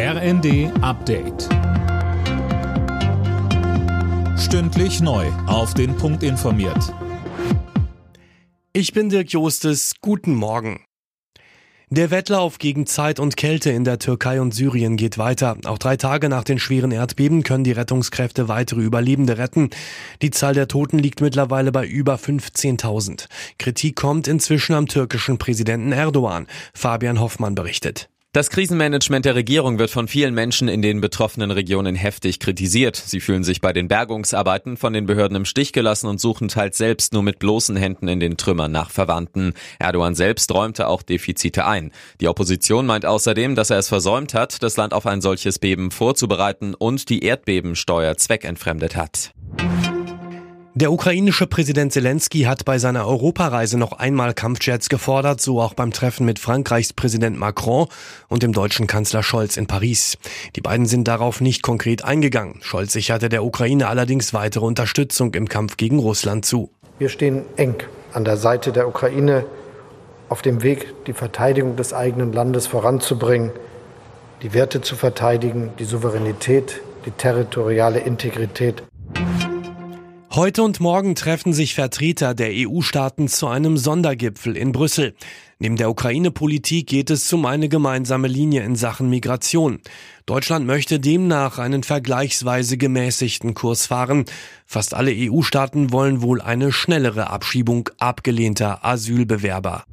RND Update. Stündlich neu. Auf den Punkt informiert. Ich bin Dirk Jostes. Guten Morgen. Der Wettlauf gegen Zeit und Kälte in der Türkei und Syrien geht weiter. Auch drei Tage nach den schweren Erdbeben können die Rettungskräfte weitere Überlebende retten. Die Zahl der Toten liegt mittlerweile bei über 15.000. Kritik kommt inzwischen am türkischen Präsidenten Erdogan. Fabian Hoffmann berichtet. Das Krisenmanagement der Regierung wird von vielen Menschen in den betroffenen Regionen heftig kritisiert. Sie fühlen sich bei den Bergungsarbeiten von den Behörden im Stich gelassen und suchen teils selbst nur mit bloßen Händen in den Trümmern nach Verwandten. Erdogan selbst räumte auch Defizite ein. Die Opposition meint außerdem, dass er es versäumt hat, das Land auf ein solches Beben vorzubereiten und die Erdbebensteuer zweckentfremdet hat. Der ukrainische Präsident Zelensky hat bei seiner Europareise noch einmal Kampfjets gefordert, so auch beim Treffen mit Frankreichs Präsident Macron und dem deutschen Kanzler Scholz in Paris. Die beiden sind darauf nicht konkret eingegangen. Scholz sicherte der Ukraine allerdings weitere Unterstützung im Kampf gegen Russland zu. Wir stehen eng an der Seite der Ukraine auf dem Weg, die Verteidigung des eigenen Landes voranzubringen, die Werte zu verteidigen, die Souveränität, die territoriale Integrität. Heute und morgen treffen sich Vertreter der EU-Staaten zu einem Sondergipfel in Brüssel. Neben der Ukraine-Politik geht es um eine gemeinsame Linie in Sachen Migration. Deutschland möchte demnach einen vergleichsweise gemäßigten Kurs fahren. Fast alle EU-Staaten wollen wohl eine schnellere Abschiebung abgelehnter Asylbewerber.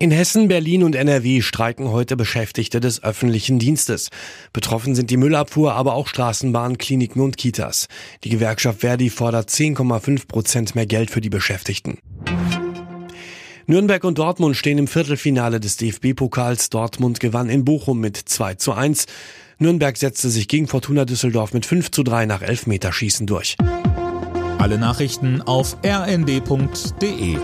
In Hessen, Berlin und NRW streiken heute Beschäftigte des öffentlichen Dienstes. Betroffen sind die Müllabfuhr, aber auch Straßenbahnen, Kliniken und Kitas. Die Gewerkschaft Verdi fordert 10,5 Prozent mehr Geld für die Beschäftigten. Nürnberg und Dortmund stehen im Viertelfinale des DFB-Pokals. Dortmund gewann in Bochum mit 2 zu 1. Nürnberg setzte sich gegen Fortuna Düsseldorf mit 5 zu 3 nach Elfmeterschießen durch. Alle Nachrichten auf rnd.de